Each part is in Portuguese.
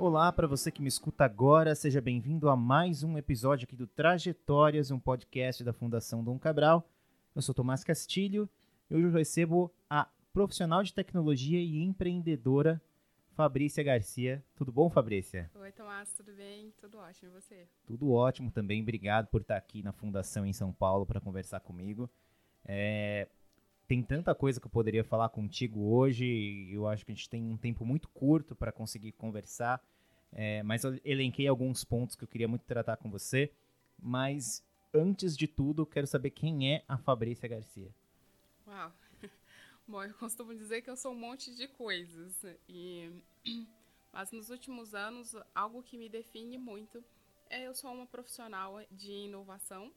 Olá para você que me escuta agora, seja bem-vindo a mais um episódio aqui do Trajetórias, um podcast da Fundação Dom Cabral. Eu sou Tomás Castilho e hoje eu recebo a profissional de tecnologia e empreendedora Fabrícia Garcia. Tudo bom, Fabrícia? Oi, Tomás, tudo bem? Tudo ótimo, e você? Tudo ótimo também, obrigado por estar aqui na Fundação em São Paulo para conversar comigo. É, tem tanta coisa que eu poderia falar contigo hoje, eu acho que a gente tem um tempo muito curto para conseguir conversar, é, mas eu elenquei alguns pontos que eu queria muito tratar com você, mas antes de tudo, quero saber quem é a Fabrícia Garcia. Uau! Bom, eu costumo dizer que eu sou um monte de coisas. E... Mas nos últimos anos, algo que me define muito é eu sou uma profissional de inovação.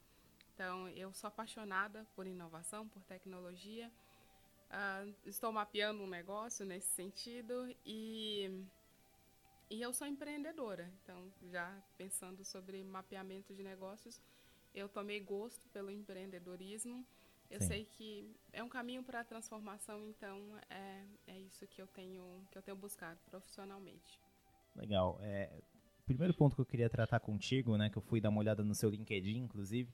Então, eu sou apaixonada por inovação, por tecnologia. Uh, estou mapeando um negócio nesse sentido e, e eu sou empreendedora. Então, já pensando sobre mapeamento de negócios, eu tomei gosto pelo empreendedorismo eu Sim. sei que é um caminho para a transformação, então é, é isso que eu tenho que eu tenho buscado profissionalmente. Legal. É, primeiro ponto que eu queria tratar contigo, né, que eu fui dar uma olhada no seu LinkedIn, inclusive,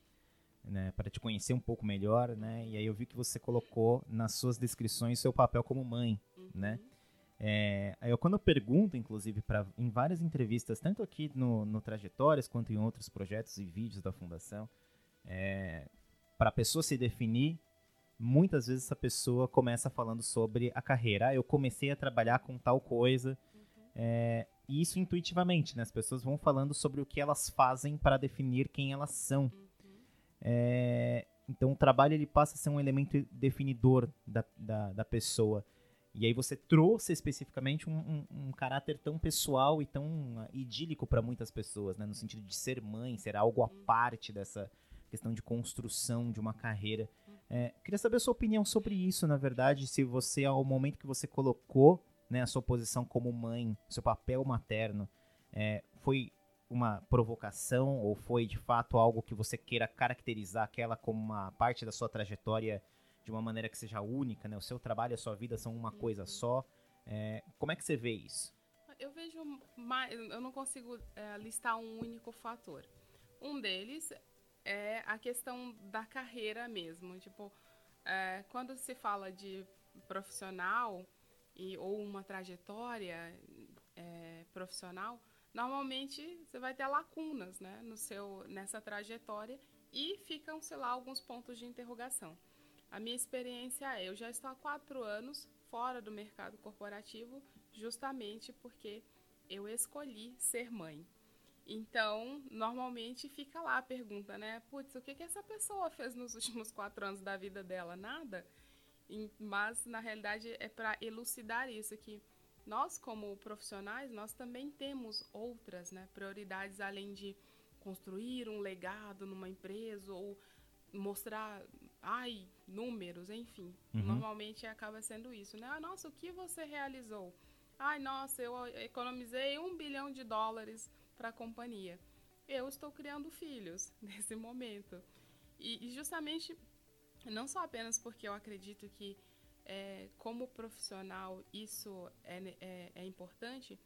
né, para te conhecer um pouco melhor, né, e aí eu vi que você colocou nas suas descrições seu papel como mãe, uhum. né. É, eu, quando eu pergunto, inclusive, pra, em várias entrevistas, tanto aqui no, no Trajetórias quanto em outros projetos e vídeos da Fundação, é, para a pessoa se definir, muitas vezes essa pessoa começa falando sobre a carreira. Ah, eu comecei a trabalhar com tal coisa. Uhum. É, e isso intuitivamente, né? As pessoas vão falando sobre o que elas fazem para definir quem elas são. Uhum. É, então o trabalho ele passa a ser um elemento definidor da, da, da pessoa. E aí você trouxe especificamente um, um, um, caráter tão pessoal e tão idílico para muitas pessoas, né? No sentido de ser mãe, ser algo à parte dessa, questão de construção de uma carreira. É, queria saber a sua opinião sobre isso, na verdade, se você, ao momento que você colocou né, a sua posição como mãe, seu papel materno, é, foi uma provocação ou foi de fato algo que você queira caracterizar aquela como uma parte da sua trajetória de uma maneira que seja única, né? O seu trabalho e a sua vida são uma coisa só. É, como é que você vê isso? Eu vejo mais, eu não consigo é, listar um único fator. Um deles é a questão da carreira mesmo. Tipo, é, quando se fala de profissional e, ou uma trajetória é, profissional, normalmente você vai ter lacunas né, no seu, nessa trajetória e ficam, sei lá, alguns pontos de interrogação. A minha experiência é, eu já estou há quatro anos fora do mercado corporativo, justamente porque eu escolhi ser mãe. Então, normalmente fica lá a pergunta, né? Putz, o que, que essa pessoa fez nos últimos quatro anos da vida dela? Nada. Mas, na realidade, é para elucidar isso, que nós, como profissionais, nós também temos outras né, prioridades, além de construir um legado numa empresa ou mostrar, ai, números, enfim. Uhum. Normalmente acaba sendo isso, né? Ah, nossa, o que você realizou? Ai, nossa, eu economizei um bilhão de dólares para a companhia. Eu estou criando filhos nesse momento. E, e, justamente, não só apenas porque eu acredito que, é, como profissional, isso é, é, é, importante,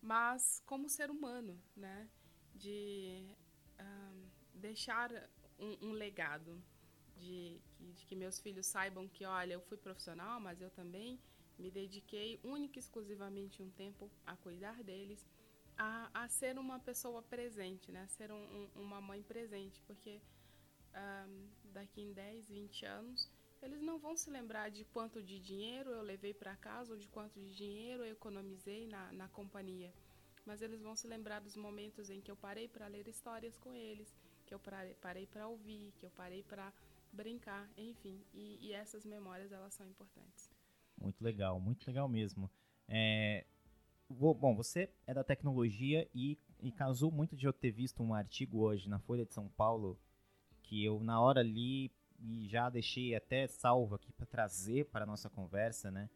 mas como ser humano, né? De um, deixar um, um legado, de, de que meus filhos saibam que, olha, eu fui profissional, mas eu também me dediquei única e exclusivamente um tempo a cuidar deles a, a ser uma pessoa presente, né? A ser um, um, uma mãe presente, porque um, daqui em 10, 20 anos eles não vão se lembrar de quanto de dinheiro eu levei para casa ou de quanto de dinheiro eu economizei na, na companhia. Mas eles vão se lembrar dos momentos em que eu parei para ler histórias com eles, que eu parei para ouvir, que eu parei para brincar, enfim. E, e, essas memórias elas são importantes. Muito legal, muito legal mesmo. É, bom, você é da tecnologia e, e casou muito de eu ter visto um artigo hoje na Folha de São Paulo que eu na hora li e já deixei até salvo aqui para trazer para a nossa conversa, né?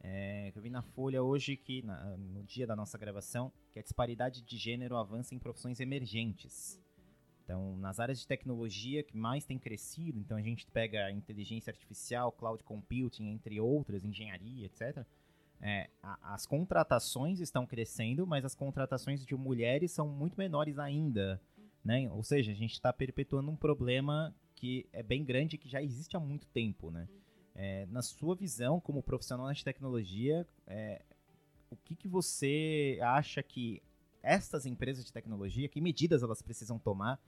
É, eu vi na Folha hoje que, na, no dia da nossa gravação, que a disparidade de gênero avança em profissões emergentes. Então, nas áreas de tecnologia que mais tem crescido, então a gente pega inteligência artificial, cloud computing, entre outras, engenharia, etc é, a, as contratações estão crescendo, mas as contratações de mulheres são muito menores ainda. Né? Ou seja, a gente está perpetuando um problema que é bem grande e que já existe há muito tempo. Né? É, na sua visão, como profissional de tecnologia, é, o que, que você acha que estas empresas de tecnologia, que medidas elas precisam tomar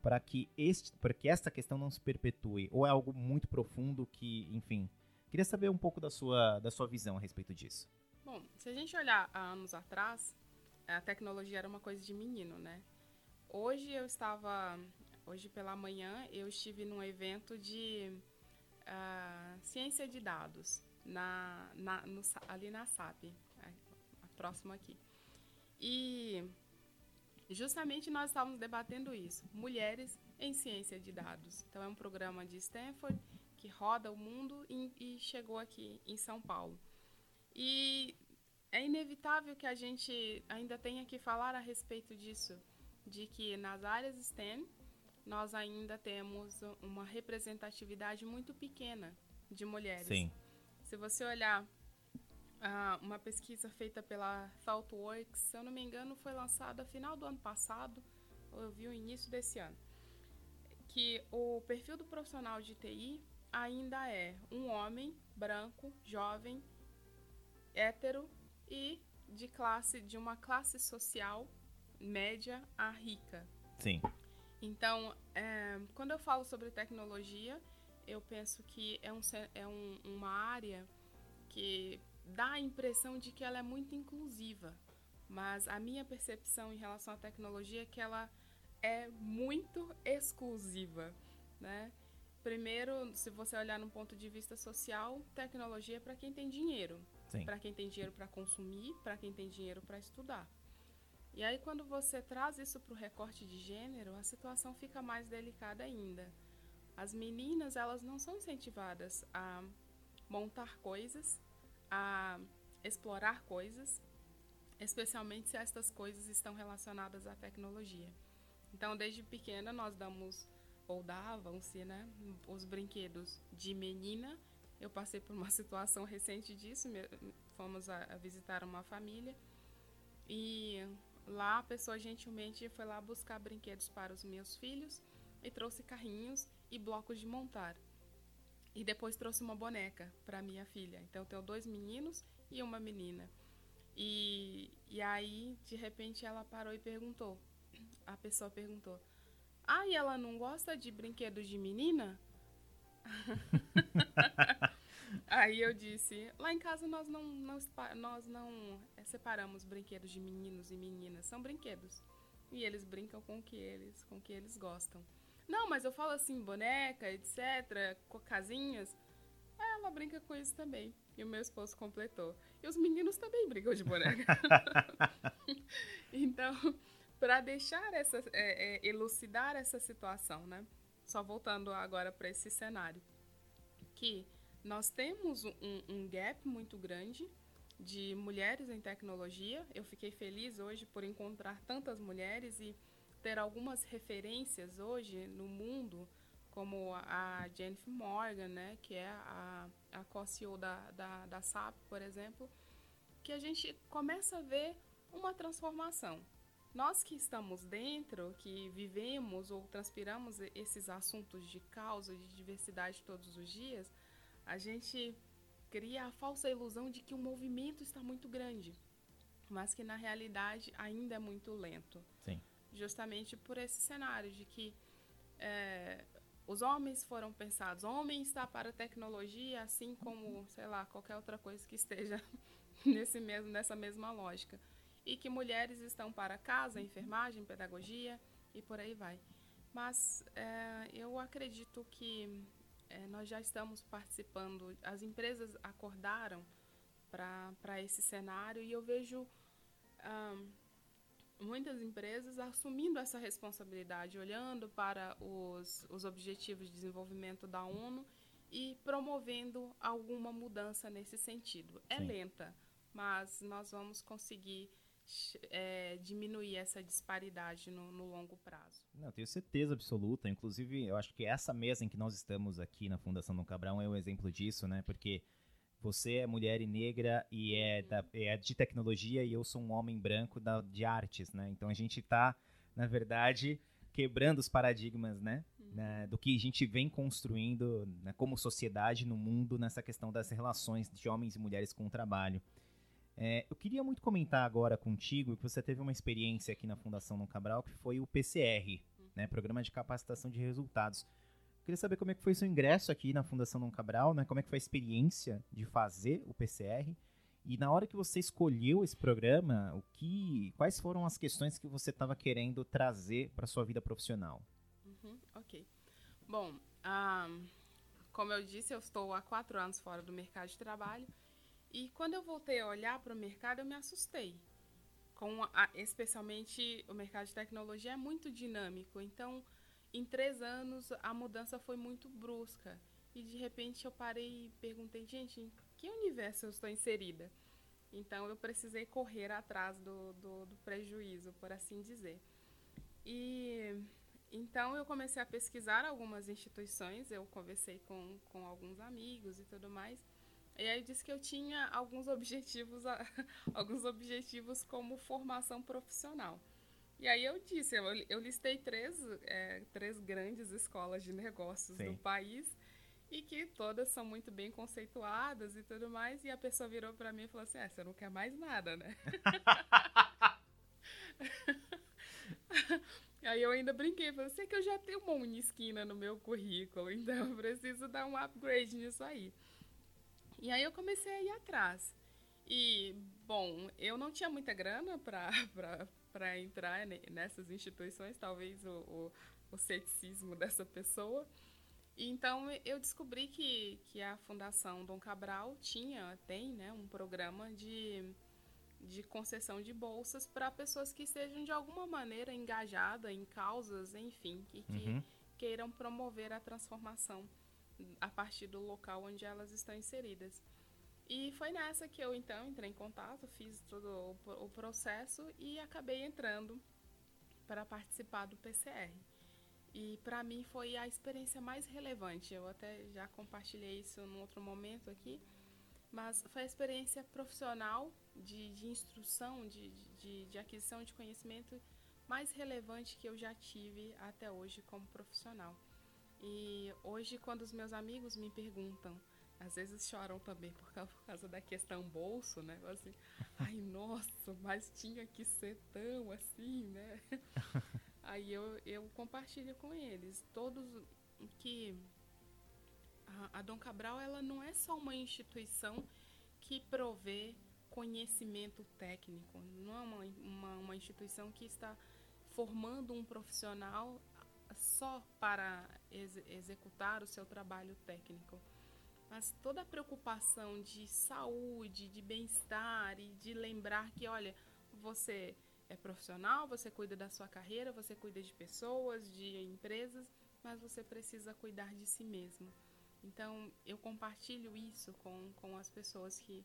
para que, este, para que esta questão não se perpetue? Ou é algo muito profundo que, enfim, queria saber um pouco da sua, da sua visão a respeito disso. Bom, se a gente olhar há anos atrás, a tecnologia era uma coisa de menino, né? Hoje eu estava, hoje pela manhã, eu estive num evento de uh, ciência de dados na, na no, ali na SAP, próximo aqui. E justamente nós estávamos debatendo isso, mulheres em ciência de dados. Então é um programa de Stanford que roda o mundo e, e chegou aqui em São Paulo. E é inevitável que a gente ainda tenha que falar a respeito disso, de que nas áreas STEM nós ainda temos uma representatividade muito pequena de mulheres. Sim. Se você olhar ah, uma pesquisa feita pela ThoughtWorks, se eu não me engano, foi lançada final do ano passado, ou eu vi o início desse ano, que o perfil do profissional de TI ainda é um homem branco, jovem, hétero e de classe de uma classe social média a rica. Sim. Então, é, quando eu falo sobre tecnologia, eu penso que é, um, é um, uma área que dá a impressão de que ela é muito inclusiva, mas a minha percepção em relação à tecnologia é que ela é muito exclusiva, né? Primeiro, se você olhar num ponto de vista social, tecnologia é para quem tem dinheiro, para quem tem dinheiro para consumir, para quem tem dinheiro para estudar. E aí, quando você traz isso para o recorte de gênero, a situação fica mais delicada ainda. As meninas, elas não são incentivadas a montar coisas, a explorar coisas, especialmente se estas coisas estão relacionadas à tecnologia. Então, desde pequena, nós damos, ou davam-se, né, os brinquedos de menina. Eu passei por uma situação recente disso, fomos a, visitar uma família e lá a pessoa gentilmente foi lá buscar brinquedos para os meus filhos e trouxe carrinhos e blocos de montar. E depois trouxe uma boneca para minha filha. Então eu tenho dois meninos e uma menina. E, e aí, de repente, ela parou e perguntou. A pessoa perguntou: Ah, e ela não gosta de brinquedos de menina? aí eu disse: Lá em casa nós não, não, nós não é, separamos brinquedos de meninos e meninas. São brinquedos. E eles brincam com o que eles, com o que eles gostam. Não, mas eu falo assim, boneca, etc., casinhas. Ela brinca com isso também. E o meu esposo completou. E os meninos também brincam de boneca. então, para deixar essa, é, é, elucidar essa situação, né? Só voltando agora para esse cenário, que nós temos um, um gap muito grande de mulheres em tecnologia. Eu fiquei feliz hoje por encontrar tantas mulheres e ter algumas referências hoje no mundo, como a Jennifer Morgan, né, que é a, a co-CEO da, da, da SAP, por exemplo, que a gente começa a ver uma transformação. Nós que estamos dentro, que vivemos ou transpiramos esses assuntos de causa, de diversidade todos os dias, a gente cria a falsa ilusão de que o movimento está muito grande, mas que na realidade ainda é muito lento. Sim justamente por esse cenário de que é, os homens foram pensados, homem está para a tecnologia, assim como, sei lá, qualquer outra coisa que esteja nesse mesmo, nessa mesma lógica. E que mulheres estão para casa, enfermagem, pedagogia e por aí vai. Mas é, eu acredito que é, nós já estamos participando, as empresas acordaram para esse cenário e eu vejo. Um, muitas empresas assumindo essa responsabilidade, olhando para os, os objetivos de desenvolvimento da ONU e promovendo alguma mudança nesse sentido. É Sim. lenta, mas nós vamos conseguir é, diminuir essa disparidade no, no, longo prazo. Não, tenho certeza absoluta. Inclusive, eu acho que essa mesa em que nós estamos aqui na Fundação do Cabrão é um exemplo disso, né? Porque você é mulher e negra e é, da, é de tecnologia e eu sou um homem branco da, de artes, né? Então a gente está, na verdade, quebrando os paradigmas, né? Uhum. né do que a gente vem construindo né, como sociedade no mundo nessa questão das relações de homens e mulheres com o trabalho. É, eu queria muito comentar agora contigo que você teve uma experiência aqui na Fundação Dom Cabral que foi o PCR, né, Programa de Capacitação de Resultados. Queria saber como é que foi seu ingresso aqui na Fundação Dom Cabral, né? Como é que foi a experiência de fazer o PCR? E na hora que você escolheu esse programa, o que, quais foram as questões que você estava querendo trazer para sua vida profissional? Uhum, ok. Bom, ah, como eu disse, eu estou há quatro anos fora do mercado de trabalho e quando eu voltei a olhar para o mercado, eu me assustei. Com a, especialmente o mercado de tecnologia é muito dinâmico, então em três anos a mudança foi muito brusca. E de repente eu parei e perguntei, gente, em que universo eu estou inserida? Então eu precisei correr atrás do, do, do prejuízo, por assim dizer. E então eu comecei a pesquisar algumas instituições, eu conversei com, com alguns amigos e tudo mais. E aí disse que eu tinha alguns objetivos, alguns objetivos como formação profissional. E aí eu disse, eu, eu listei três, é, três grandes escolas de negócios Sim. do país e que todas são muito bem conceituadas e tudo mais. E a pessoa virou para mim e falou assim: é, você não quer mais nada, né? Aí eu ainda brinquei, falei, sei que eu já tenho uma unisquina no meu currículo, então eu preciso dar um upgrade nisso aí. E aí eu comecei a ir atrás. E, bom, eu não tinha muita grana para entrar nessas instituições, talvez o, o, o ceticismo dessa pessoa. Então eu descobri que, que a Fundação Dom Cabral tinha, tem, né, um programa de, de concessão de bolsas para pessoas que estejam de alguma maneira engajadas em causas, enfim, que, que uhum. queiram promover a transformação a partir do local onde elas estão inseridas. E foi nessa que eu então entrei em contato, fiz todo o, processo e acabei entrando para participar do PCR. E para mim foi a experiência mais relevante. Eu até já compartilhei isso num outro momento aqui, mas foi a experiência profissional de, de instrução, de, de, de aquisição de conhecimento mais relevante que eu já tive até hoje como profissional. E hoje, quando os meus amigos me perguntam às vezes choram também por causa da questão bolso, né? Assim, ai, nossa, mas tinha que ser tão assim, né? Aí eu, eu compartilho com eles, todos que a, a Dom Cabral, ela não é só uma instituição que provê conhecimento técnico, não é uma, uma, uma instituição que está formando um profissional só para ex executar o seu trabalho técnico mas toda a preocupação de saúde, de bem-estar e de lembrar que, olha, você é profissional, você cuida da sua carreira, você cuida de pessoas, de empresas, mas você precisa cuidar de si mesmo. Então, eu compartilho isso com, com as pessoas que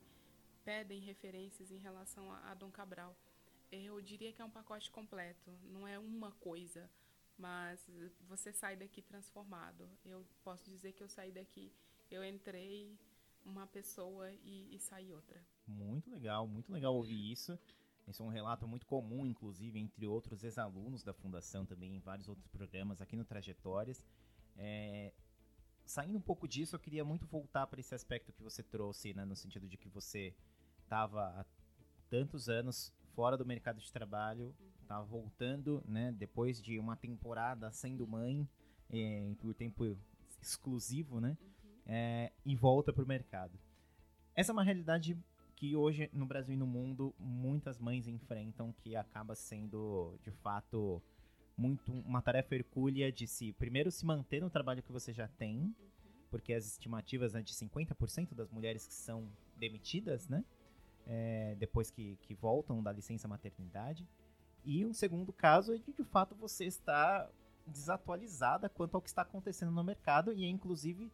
pedem referências em relação a, a Dom Cabral. Eu diria que é um pacote completo, não é uma coisa, mas você sai daqui transformado. Eu posso dizer que eu saí daqui eu entrei uma pessoa e, e saí outra. Muito legal, muito legal ouvir isso. Esse é um relato muito comum, inclusive, entre outros ex-alunos da Fundação também, em vários outros programas aqui no Trajetórias. É... Saindo um pouco disso, eu queria muito voltar para esse aspecto que você trouxe, né, no sentido de que você estava há tantos anos fora do mercado de trabalho, uhum. voltando, né, depois de uma temporada sendo mãe, é, por tempo exclusivo, né? Uhum é, e volta para o mercado. Essa é uma realidade que hoje no Brasil e no mundo muitas mães enfrentam, que acaba sendo de fato muito uma tarefa hercúlea de se primeiro se manter no trabalho que você já tem, porque as estimativas né, de 50% das mulheres que são demitidas, né, é, depois que, que voltam da licença maternidade, e um segundo caso é de de fato você está desatualizada quanto ao que está acontecendo no mercado e inclusive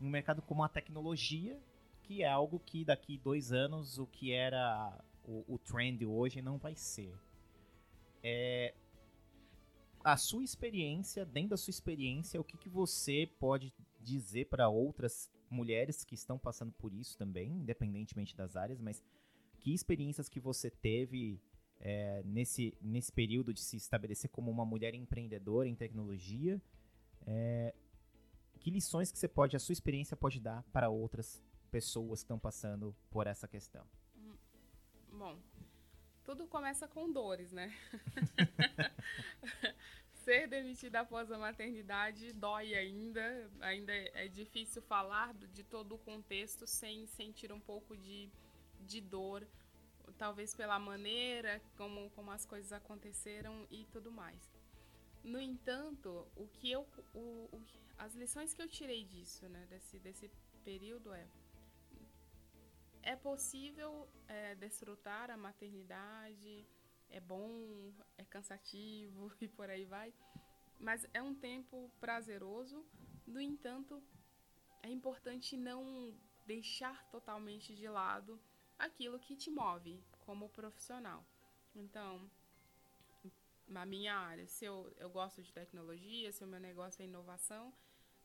um mercado como a tecnologia, que é algo que daqui dois anos o que era o, o trend hoje não vai ser. É, a sua experiência, dentro da sua experiência, o que, que você pode dizer para outras mulheres que estão passando por isso também, independentemente das áreas, mas que experiências que você teve é, nesse, nesse período de se estabelecer como uma mulher empreendedora em tecnologia? É, que lições que você pode, a sua experiência pode dar para outras pessoas que estão passando por essa questão? Hum, bom, tudo começa com dores, né? Ser demitida após a maternidade dói ainda, ainda é difícil falar de todo o contexto sem sentir um pouco de, de dor, talvez pela maneira como, como as coisas aconteceram e tudo mais. No entanto, o que eu, o, o, as lições que eu tirei disso, né, desse, desse período é é possível é, desfrutar a maternidade, é bom, é cansativo e por aí vai, mas é um tempo prazeroso. No entanto, é importante não deixar totalmente de lado aquilo que te move como profissional. Então, na minha área, se eu, eu gosto de tecnologia, se o meu negócio é inovação,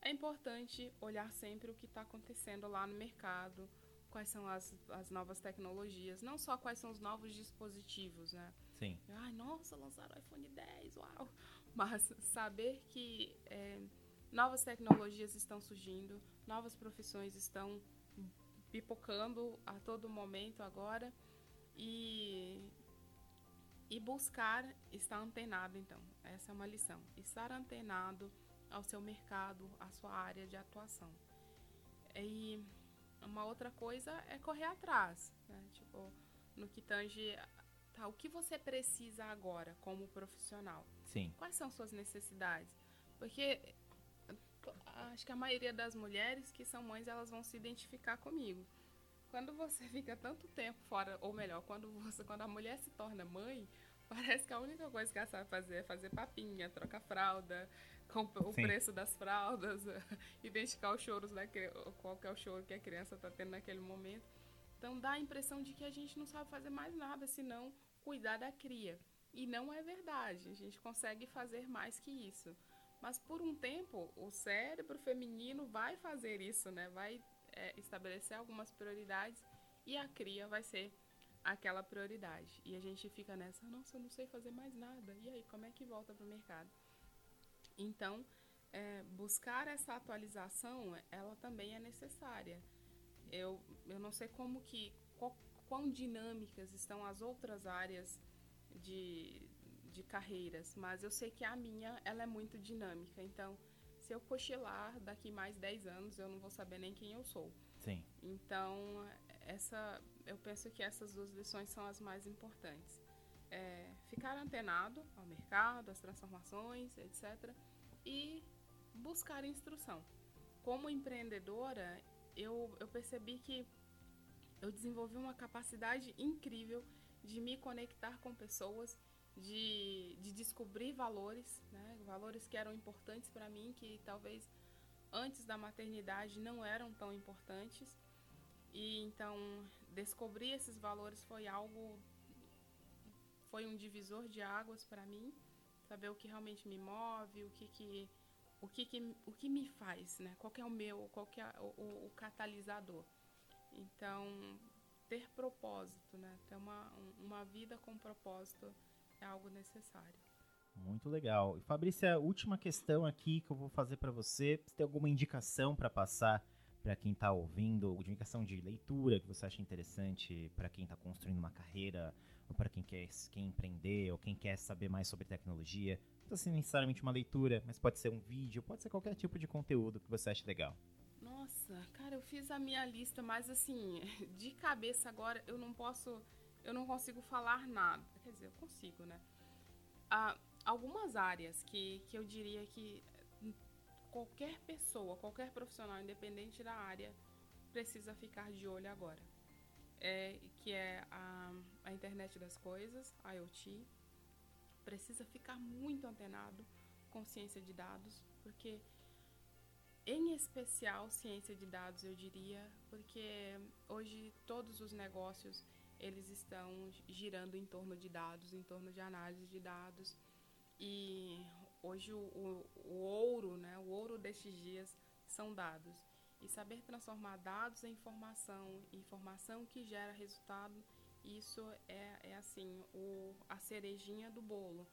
é importante olhar sempre o que está acontecendo lá no mercado, quais são as, as novas tecnologias, não só quais são os novos dispositivos, né? Sim. Ai, nossa, lançaram o iPhone 10, uau! Mas saber que é, novas tecnologias estão surgindo, novas profissões estão pipocando a todo momento agora e e buscar estar antenado então essa é uma lição estar antenado ao seu mercado à sua área de atuação e uma outra coisa é correr atrás, né? Tipo, no que tange tá, o que você precisa agora como profissional. Sim. Quais são suas necessidades? Porque acho que a maioria das mulheres que são mães, elas vão se identificar comigo. Quando você fica tanto tempo fora, ou melhor, quando você quando a mulher se torna mãe, parece que a única coisa que ela sabe fazer é fazer papinha, trocar fralda, o Sim. preço das fraldas, identificar os choros da qual é o choro que a criança está tendo naquele momento. Então dá a impressão de que a gente não sabe fazer mais nada senão cuidar da cria. E não é verdade. A gente consegue fazer mais que isso. Mas por um tempo, o cérebro feminino vai fazer isso, né? Vai é, estabelecer algumas prioridades e a cria vai ser aquela prioridade. E a gente fica nessa, nossa, eu não sei fazer mais nada. E aí, como é que volta para o mercado? Então, é, buscar essa atualização, ela também é necessária. Eu, eu não sei como que, qual, quão dinâmicas estão as outras áreas de, de carreiras, mas eu sei que a minha, ela é muito dinâmica. Então, se eu cochilar daqui mais 10 anos, eu não vou saber nem quem eu sou. Sim. Então, essa, eu penso que essas duas lições são as mais importantes. É, ficar antenado ao mercado, às transformações, etc e buscar instrução. Como empreendedora, eu, eu percebi que eu desenvolvi uma capacidade incrível de me conectar com pessoas, de, de descobrir valores, né? valores que eram importantes para mim, que talvez antes da maternidade não eram tão importantes. E então descobrir esses valores foi algo foi um divisor de águas para mim saber o que realmente me move, o que que o que, que o que me faz, né? Qual é o meu, qual é o, o, o, catalisador. Então, ter propósito, né? Ter uma, uma vida com propósito é algo necessário. Muito legal. E Fabrícia, última questão aqui que eu vou fazer para você. Você tem alguma indicação para passar para quem está ouvindo? Indicação de leitura que você acha interessante para quem está construindo uma carreira ou para quem quer, quem empreender, ou quem quer saber mais sobre tecnologia. Não precisa ser necessariamente uma leitura, mas pode ser um vídeo, pode ser qualquer tipo de conteúdo que você ache legal. Nossa, cara, eu fiz a minha lista, mas assim, de cabeça agora eu não posso, eu não consigo falar nada. Quer dizer, eu consigo, né? Ah, algumas áreas que, que eu diria que qualquer pessoa, qualquer profissional, independente da área, precisa ficar de olho agora é, que é a, a internet das coisas, IoT, precisa ficar muito antenado com ciência de dados, porque em especial ciência de dados, eu diria, porque hoje todos os negócios eles estão girando em torno de dados, em torno de análise de dados. E hoje o, o, o ouro, né, o ouro destes dias são dados. E saber transformar dados em informação, informação que gera resultado, isso é, é assim, o, a cerejinha do bolo.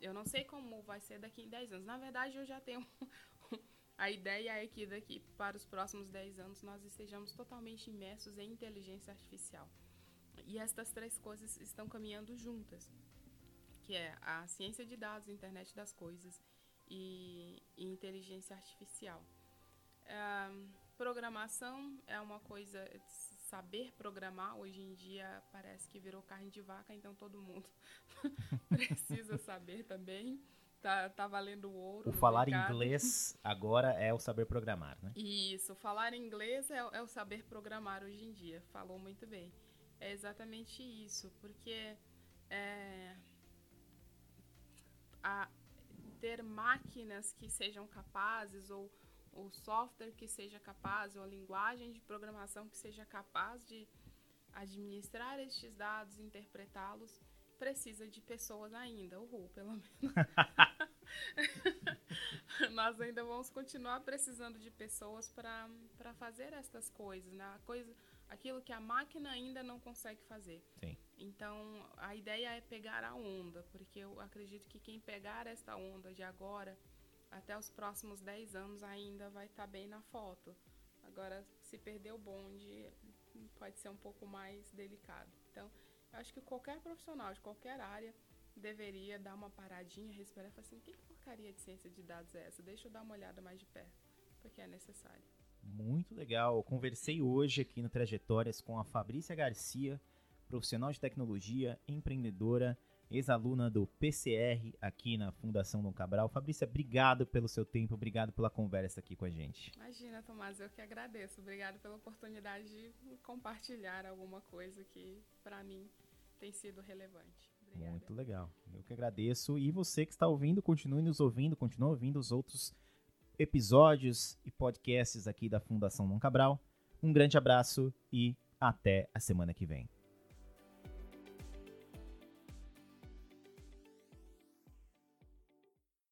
Eu não sei como vai ser daqui em 10 anos. Na verdade, eu já tenho a ideia é que daqui para os próximos 10 anos nós estejamos totalmente imersos em inteligência artificial. E estas três coisas estão caminhando juntas, que é a ciência de dados, internet das coisas e, e inteligência artificial. Programação é uma coisa saber programar hoje em dia parece que virou carne de vaca, então todo mundo precisa saber também. Tá, tá valendo ouro. O falar mercado. inglês agora é o saber programar, né? Isso, falar inglês é, é, o saber programar hoje em dia. Falou muito bem. É exatamente isso, porque é, a, ter máquinas que sejam capazes ou o software que seja capaz, ou a linguagem de programação que seja capaz de administrar estes dados, interpretá-los, precisa de pessoas ainda, uhul, pelo menos. Nós ainda vamos continuar precisando de pessoas para fazer estas coisas, né? A coisa, aquilo que a máquina ainda não consegue fazer. Sim. Então, a ideia é pegar a onda, porque eu acredito que quem pegar esta onda de agora até os próximos 10 anos ainda vai estar tá bem na foto. Agora, se perder o bonde, pode ser um pouco mais delicado. Então, eu acho que qualquer profissional de qualquer área deveria dar uma paradinha, respirar e falar assim: que porcaria de ciência de dados é essa? Deixa eu dar uma olhada mais de perto, porque é necessário. Muito legal. Eu conversei hoje aqui no Trajetórias com a Fabrícia Garcia, profissional de tecnologia, empreendedora ex-aluna do PCR aqui na Fundação Dom Cabral. Fabrícia, obrigado pelo seu tempo, obrigado pela conversa aqui com a gente. Imagina, Tomás, eu que agradeço. Obrigado pela oportunidade de compartilhar alguma coisa que, para mim, tem sido relevante. Obrigada. Muito legal. Eu que agradeço. E você que está ouvindo, continue nos ouvindo, continue ouvindo os outros episódios e podcasts aqui da Fundação Dom Cabral. Um grande abraço e até a semana que vem.